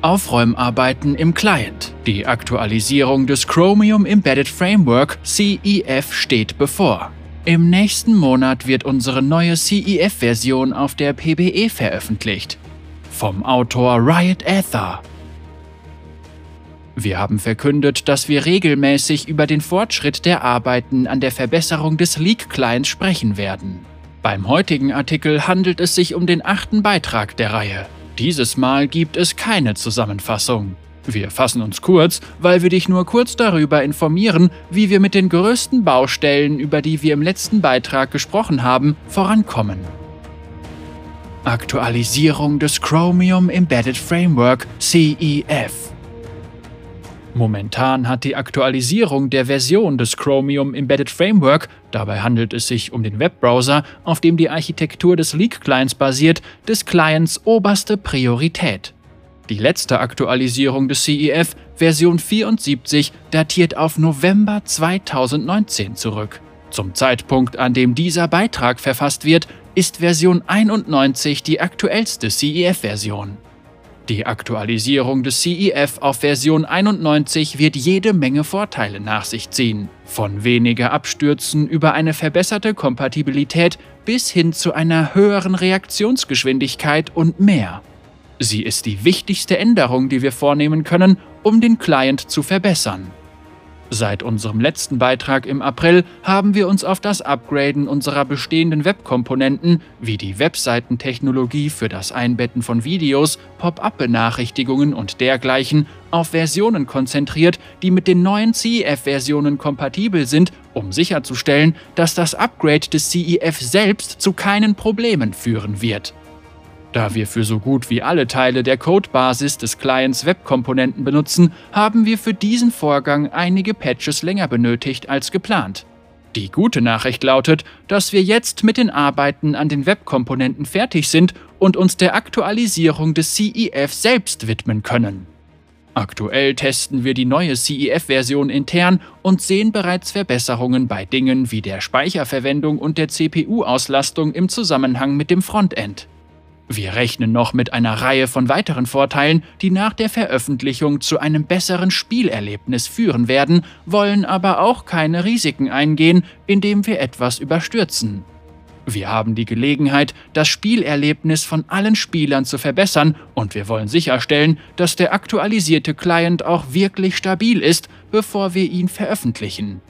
Aufräumarbeiten im Client. Die Aktualisierung des Chromium Embedded Framework CEF steht bevor. Im nächsten Monat wird unsere neue CEF-Version auf der PBE veröffentlicht. Vom Autor Riot Aether. Wir haben verkündet, dass wir regelmäßig über den Fortschritt der Arbeiten an der Verbesserung des Leak-Clients sprechen werden. Beim heutigen Artikel handelt es sich um den achten Beitrag der Reihe. Dieses Mal gibt es keine Zusammenfassung. Wir fassen uns kurz, weil wir dich nur kurz darüber informieren, wie wir mit den größten Baustellen, über die wir im letzten Beitrag gesprochen haben, vorankommen. Aktualisierung des Chromium Embedded Framework CEF Momentan hat die Aktualisierung der Version des Chromium Embedded Framework, dabei handelt es sich um den Webbrowser, auf dem die Architektur des Leak-Clients basiert, des Clients oberste Priorität. Die letzte Aktualisierung des CEF, Version 74, datiert auf November 2019 zurück. Zum Zeitpunkt, an dem dieser Beitrag verfasst wird, ist Version 91 die aktuellste CEF-Version. Die Aktualisierung des CEF auf Version 91 wird jede Menge Vorteile nach sich ziehen. Von weniger Abstürzen über eine verbesserte Kompatibilität bis hin zu einer höheren Reaktionsgeschwindigkeit und mehr. Sie ist die wichtigste Änderung, die wir vornehmen können, um den Client zu verbessern. Seit unserem letzten Beitrag im April haben wir uns auf das Upgraden unserer bestehenden Webkomponenten wie die Webseitentechnologie für das Einbetten von Videos, Pop-up-Benachrichtigungen und dergleichen auf Versionen konzentriert, die mit den neuen CEF-Versionen kompatibel sind, um sicherzustellen, dass das Upgrade des CEF selbst zu keinen Problemen führen wird. Da wir für so gut wie alle Teile der Codebasis des Clients Webkomponenten benutzen, haben wir für diesen Vorgang einige Patches länger benötigt als geplant. Die gute Nachricht lautet, dass wir jetzt mit den Arbeiten an den Webkomponenten fertig sind und uns der Aktualisierung des CEF selbst widmen können. Aktuell testen wir die neue CEF-Version intern und sehen bereits Verbesserungen bei Dingen wie der Speicherverwendung und der CPU-Auslastung im Zusammenhang mit dem Frontend. Wir rechnen noch mit einer Reihe von weiteren Vorteilen, die nach der Veröffentlichung zu einem besseren Spielerlebnis führen werden, wollen aber auch keine Risiken eingehen, indem wir etwas überstürzen. Wir haben die Gelegenheit, das Spielerlebnis von allen Spielern zu verbessern und wir wollen sicherstellen, dass der aktualisierte Client auch wirklich stabil ist, bevor wir ihn veröffentlichen.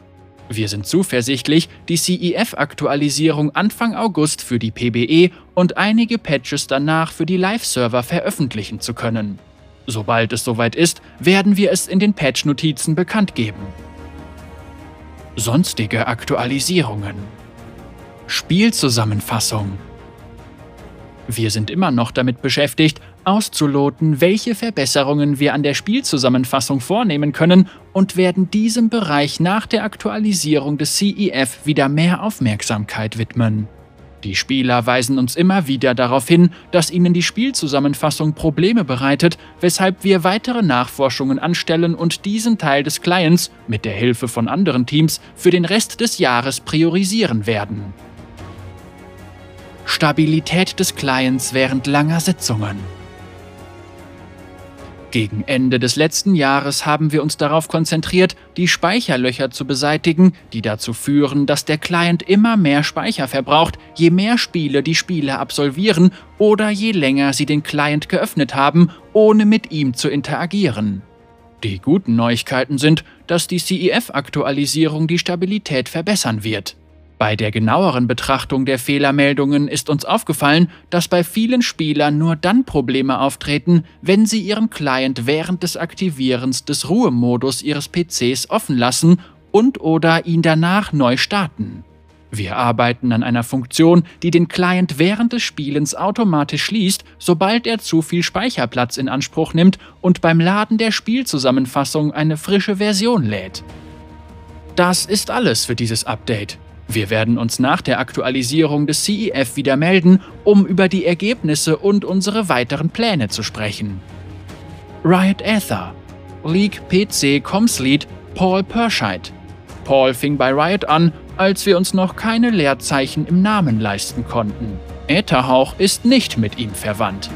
Wir sind zuversichtlich, die CEF-Aktualisierung Anfang August für die PBE und einige Patches danach für die Live-Server veröffentlichen zu können. Sobald es soweit ist, werden wir es in den Patch-Notizen bekannt geben. Sonstige Aktualisierungen Spielzusammenfassung wir sind immer noch damit beschäftigt, auszuloten, welche Verbesserungen wir an der Spielzusammenfassung vornehmen können und werden diesem Bereich nach der Aktualisierung des CEF wieder mehr Aufmerksamkeit widmen. Die Spieler weisen uns immer wieder darauf hin, dass ihnen die Spielzusammenfassung Probleme bereitet, weshalb wir weitere Nachforschungen anstellen und diesen Teil des Clients mit der Hilfe von anderen Teams für den Rest des Jahres priorisieren werden. Stabilität des Clients während langer Sitzungen. Gegen Ende des letzten Jahres haben wir uns darauf konzentriert, die Speicherlöcher zu beseitigen, die dazu führen, dass der Client immer mehr Speicher verbraucht, je mehr Spiele die Spieler absolvieren oder je länger sie den Client geöffnet haben, ohne mit ihm zu interagieren. Die guten Neuigkeiten sind, dass die CEF-Aktualisierung die Stabilität verbessern wird. Bei der genaueren Betrachtung der Fehlermeldungen ist uns aufgefallen, dass bei vielen Spielern nur dann Probleme auftreten, wenn sie ihren Client während des Aktivierens des Ruhemodus ihres PCs offen lassen und oder ihn danach neu starten. Wir arbeiten an einer Funktion, die den Client während des Spielens automatisch schließt, sobald er zu viel Speicherplatz in Anspruch nimmt und beim Laden der Spielzusammenfassung eine frische Version lädt. Das ist alles für dieses Update. Wir werden uns nach der Aktualisierung des CEF wieder melden, um über die Ergebnisse und unsere weiteren Pläne zu sprechen. Riot Aether League PC Comms Lead Paul Perscheid Paul fing bei Riot an, als wir uns noch keine Leerzeichen im Namen leisten konnten. Ätherhauch ist nicht mit ihm verwandt.